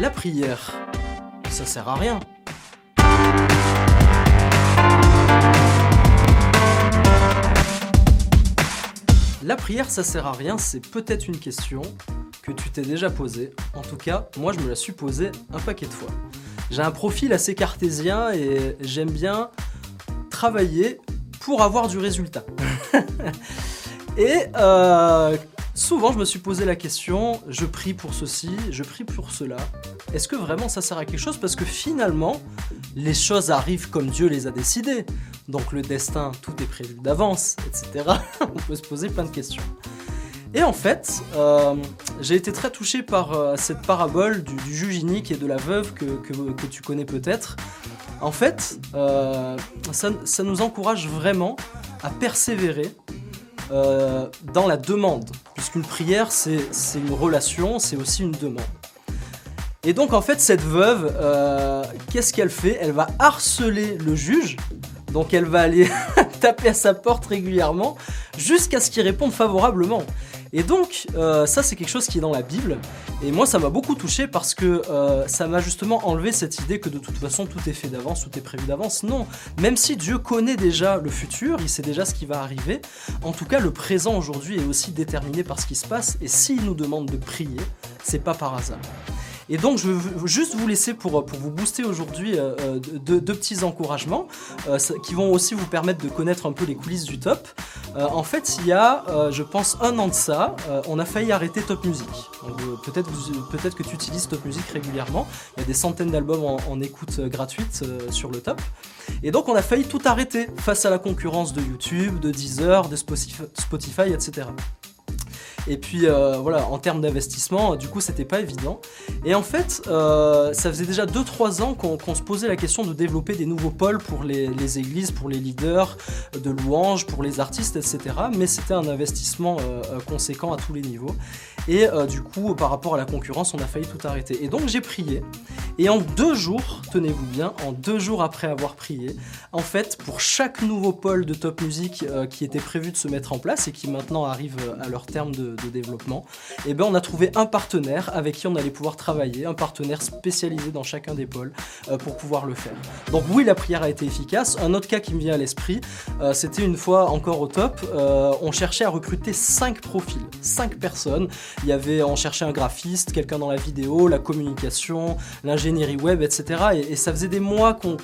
La prière, ça sert à rien. La prière, ça sert à rien, c'est peut-être une question que tu t'es déjà posée. En tout cas, moi, je me la suis posée un paquet de fois. J'ai un profil assez cartésien et j'aime bien travailler pour avoir du résultat. et euh, souvent, je me suis posé la question, je prie pour ceci, je prie pour cela. Est-ce que vraiment ça sert à quelque chose? Parce que finalement, les choses arrivent comme Dieu les a décidées. Donc le destin, tout est prévu d'avance, etc. On peut se poser plein de questions. Et en fait, euh, j'ai été très touché par euh, cette parabole du, juge inique et de la veuve que, tu connais peut-être. En fait, euh, ça, nous encourage vraiment à persévérer dans la demande, puisqu'une prière, c'est une relation, c'est aussi une demande. Et donc en fait, cette veuve, qu'est-ce qu'elle fait? Elle va harceler le juge donc elle va aller taper à sa porte régulièrement jusqu'à ce qu'il réponde favorablement. Et donc euh, ça c'est quelque chose qui est dans la Bible. Et moi ça m'a beaucoup touché parce que euh, ça m'a justement enlevé cette idée que de toute façon tout est fait d'avance, tout est prévu d'avance. Non, même si Dieu connaît déjà le futur, il sait déjà ce qui va arriver, en tout cas le présent aujourd'hui est aussi déterminé par ce qui se passe. Et s'il nous demande de prier, c'est pas par hasard. Et donc, je veux juste vous laisser pour, vous booster aujourd'hui euh, deux, petits encouragements qui vont aussi vous permettre de connaître un peu les coulisses du top. En fait, il y a, je pense, un an de ça, on a failli arrêter Top Music. Peut-être peut que tu utilises Top Music régulièrement. Il y a des centaines d'albums en, en, écoute gratuite sur le top. Et donc, on a failli tout arrêter face à la concurrence de YouTube, de Deezer, de Spotify etc. Et puis euh, voilà, en termes d'investissement, du coup, c'était pas évident. Et en fait, euh, ça faisait déjà 2-3 ans qu'on se posait la question de développer des nouveaux pôles pour les, églises, pour les leaders de louanges, pour les artistes, etc. Mais c'était un investissement euh, conséquent à tous les niveaux. Et du coup, par rapport à la concurrence, on a failli tout arrêter. Et donc j'ai prié. Et en deux jours, tenez-vous bien, en deux jours après avoir prié, en fait, pour chaque nouveau pôle de top music qui était prévu de se mettre en place et qui maintenant arrive à leur terme de, développement, eh ben on a trouvé un partenaire avec qui on allait pouvoir travailler, un partenaire spécialisé dans chacun des pôles euh, pour pouvoir le faire. Donc oui, la prière a été efficace. Un autre cas qui me vient à l'esprit, euh, c'était une fois encore au top, euh, on cherchait à recruter 5 profils, 5 personnes. Il y avait, on cherchait un graphiste, quelqu'un dans la vidéo, la communication, l'ingénierie web, etc. Et, ça faisait des mois qu'on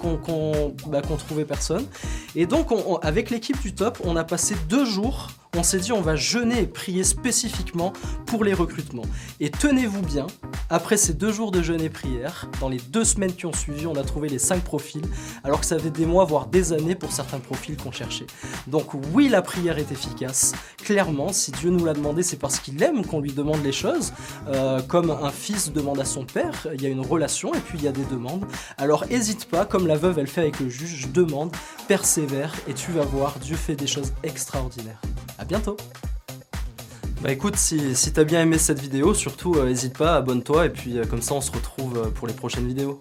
bah, trouvait personne. Et donc avec l'équipe du top, on a passé deux jours on s'est dit on va jeûner et prier spécifiquement pour les recrutements. Et tenez-vous bien, après ces deux jours de jeûne et prière, dans les deux semaines qui ont suivi, on a trouvé les cinq profils, alors que ça fait des mois, voire des années pour certains profils qu'on cherchait. Donc oui, la prière est efficace. Clairement, si Dieu nous l'a demandé, c'est parce qu'il aime qu'on lui demande les choses, euh, comme un fils demande à son père. Il y a une relation et puis il y a des demandes. Alors hésite pas, comme la veuve elle fait avec le juge, demande, persévère et tu vas voir, Dieu fait des choses extraordinaires bientôt bah écoute, si, si t'as bien aimé cette vidéo, surtout n'hésite euh, pas, abonne-toi et puis euh, comme ça on se retrouve euh, pour les prochaines vidéos.